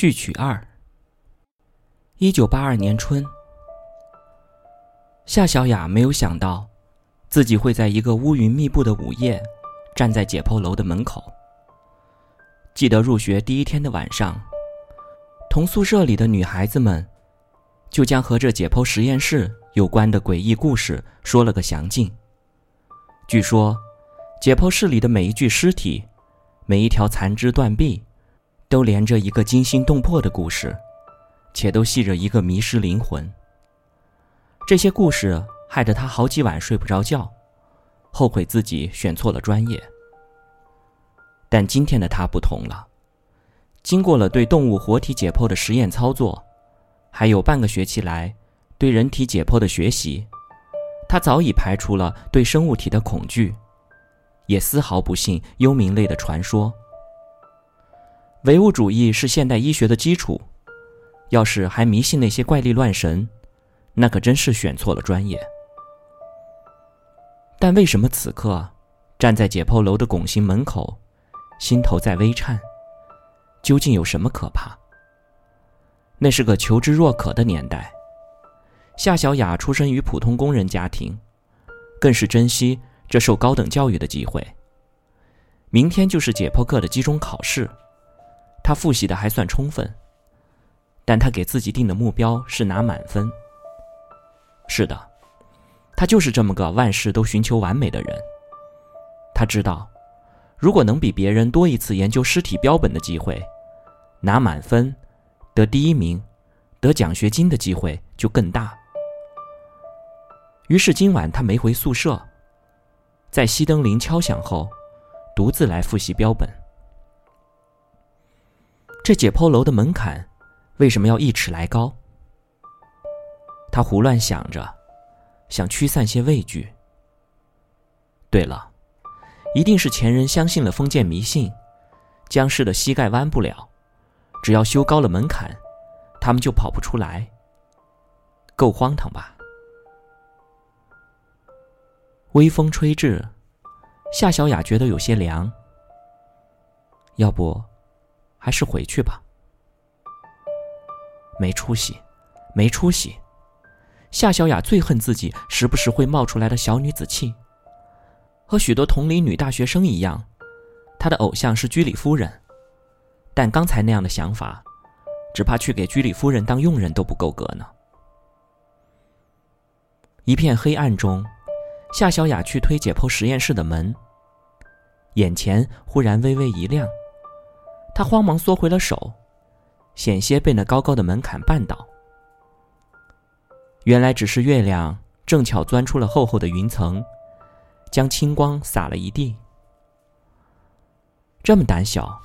序曲二。一九八二年春，夏小雅没有想到，自己会在一个乌云密布的午夜，站在解剖楼的门口。记得入学第一天的晚上，同宿舍里的女孩子们，就将和这解剖实验室有关的诡异故事说了个详尽。据说，解剖室里的每一具尸体，每一条残肢断臂。都连着一个惊心动魄的故事，且都系着一个迷失灵魂。这些故事害得他好几晚睡不着觉，后悔自己选错了专业。但今天的他不同了，经过了对动物活体解剖的实验操作，还有半个学期来对人体解剖的学习，他早已排除了对生物体的恐惧，也丝毫不信幽冥类的传说。唯物主义是现代医学的基础，要是还迷信那些怪力乱神，那可真是选错了专业。但为什么此刻站在解剖楼的拱形门口，心头在微颤？究竟有什么可怕？那是个求知若渴的年代，夏小雅出生于普通工人家庭，更是珍惜这受高等教育的机会。明天就是解剖课的集中考试。他复习的还算充分，但他给自己定的目标是拿满分。是的，他就是这么个万事都寻求完美的人。他知道，如果能比别人多一次研究尸体标本的机会，拿满分、得第一名、得奖学金的机会就更大。于是今晚他没回宿舍，在熄灯铃敲响后，独自来复习标本。这解剖楼的门槛，为什么要一尺来高？他胡乱想着，想驱散些畏惧。对了，一定是前人相信了封建迷信，僵尸的膝盖弯不了，只要修高了门槛，他们就跑不出来。够荒唐吧？微风吹至，夏小雅觉得有些凉。要不？还是回去吧。没出息，没出息。夏小雅最恨自己时不时会冒出来的小女子气。和许多同龄女大学生一样，她的偶像是居里夫人。但刚才那样的想法，只怕去给居里夫人当佣人都不够格呢。一片黑暗中，夏小雅去推解剖实验室的门，眼前忽然微微一亮。他慌忙缩回了手，险些被那高高的门槛绊倒。原来只是月亮正巧钻出了厚厚的云层，将清光洒了一地。这么胆小，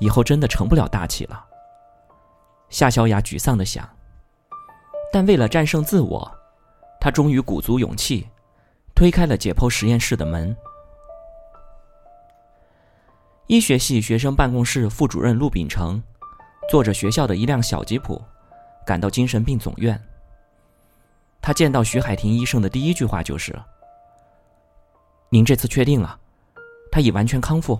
以后真的成不了大器了。夏小雅沮丧的想。但为了战胜自我，她终于鼓足勇气，推开了解剖实验室的门。医学系学生办公室副主任陆秉成，坐着学校的一辆小吉普，赶到精神病总院。他见到徐海婷医生的第一句话就是：“您这次确定了，他已完全康复。”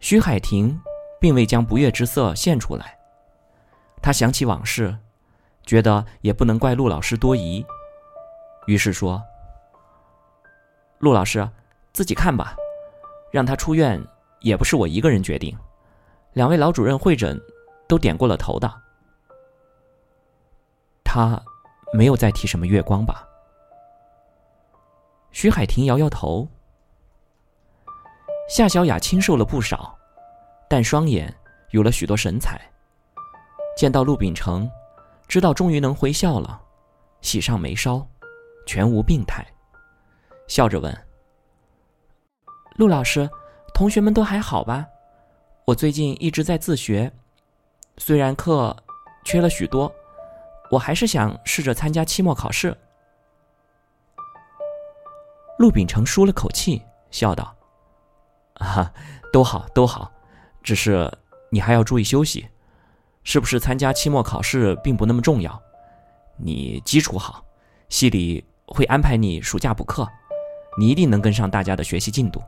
徐海婷并未将不悦之色现出来，他想起往事，觉得也不能怪陆老师多疑，于是说：“陆老师，自己看吧。”让他出院也不是我一个人决定，两位老主任会诊都点过了头的。他没有再提什么月光吧？徐海婷摇摇头。夏小雅清瘦了不少，但双眼有了许多神采。见到陆秉成，知道终于能回校了，喜上眉梢，全无病态，笑着问。陆老师，同学们都还好吧？我最近一直在自学，虽然课缺了许多，我还是想试着参加期末考试。陆秉成舒了口气，笑道：“啊，都好，都好，只是你还要注意休息。是不是参加期末考试并不那么重要？你基础好，系里会安排你暑假补课，你一定能跟上大家的学习进度。”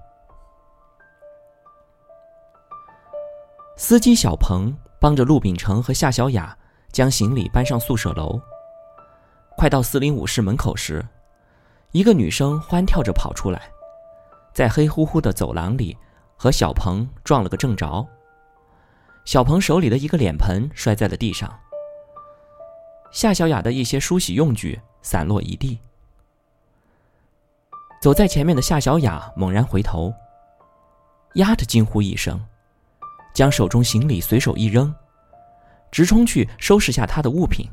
司机小鹏帮着陆秉成和夏小雅将行李搬上宿舍楼。快到四零五室门口时，一个女生欢跳着跑出来，在黑乎乎的走廊里和小鹏撞了个正着。小鹏手里的一个脸盆摔在了地上，夏小雅的一些梳洗用具散落一地。走在前面的夏小雅猛然回头，呀的惊呼一声，将手中行李随手一扔，直冲去收拾下他的物品。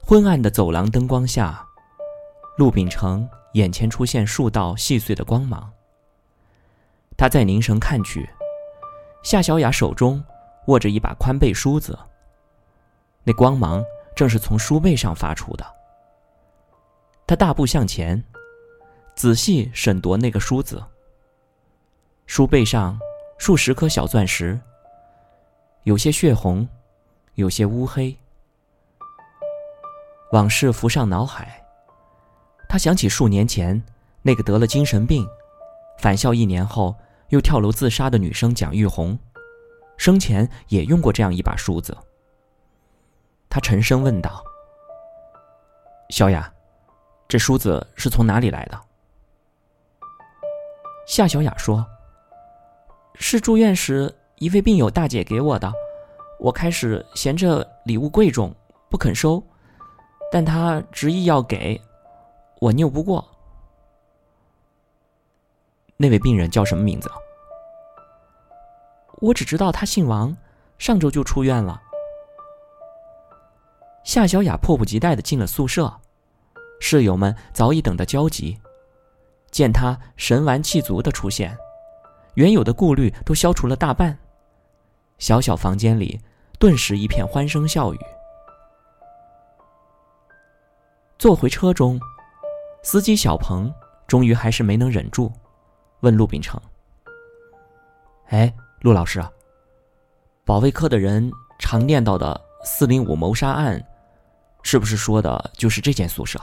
昏暗的走廊灯光下，陆秉成眼前出现数道细碎的光芒。他再凝神看去，夏小雅手中握着一把宽背梳子，那光芒正是从书背上发出的。他大步向前，仔细审夺那个梳子。书背上数十颗小钻石，有些血红，有些乌黑。往事浮上脑海，他想起数年前那个得了精神病、返校一年后又跳楼自杀的女生蒋玉红，生前也用过这样一把梳子。他沉声问道：“小雅。”这梳子是从哪里来的？夏小雅说：“是住院时一位病友大姐给我的。我开始嫌这礼物贵重，不肯收，但她执意要给，我拗不过。”那位病人叫什么名字？我只知道他姓王，上周就出院了。夏小雅迫不及待的进了宿舍。室友们早已等得焦急，见他神完气足的出现，原有的顾虑都消除了大半。小小房间里顿时一片欢声笑语。坐回车中，司机小鹏终于还是没能忍住，问陆秉成：“哎，陆老师，保卫科的人常念叨的四零五谋杀案，是不是说的就是这间宿舍？”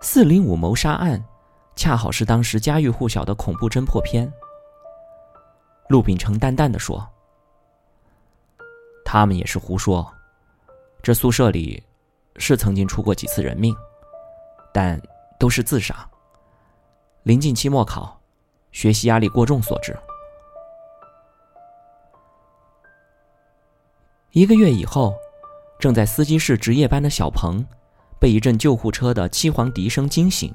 四零五谋杀案，恰好是当时家喻户晓的恐怖侦破片。陆秉成淡淡的说：“他们也是胡说，这宿舍里是曾经出过几次人命，但都是自杀。临近期末考，学习压力过重所致。”一个月以后，正在司机室值夜班的小鹏。被一阵救护车的凄惶笛声惊醒。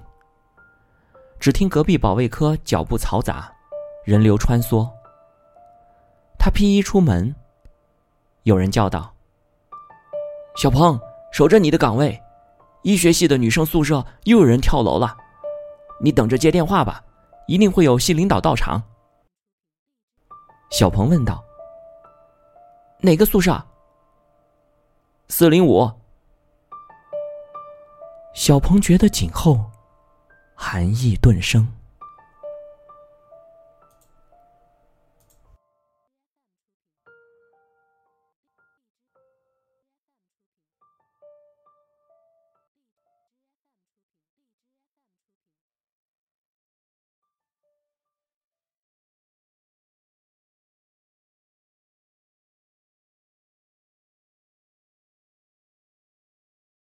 只听隔壁保卫科脚步嘈杂，人流穿梭。他披衣出门，有人叫道：“小鹏，守着你的岗位，医学系的女生宿舍又有人跳楼了，你等着接电话吧，一定会有系领导到场。”小鹏问道：“哪个宿舍？”“四零五。”小鹏觉得颈后寒意顿生。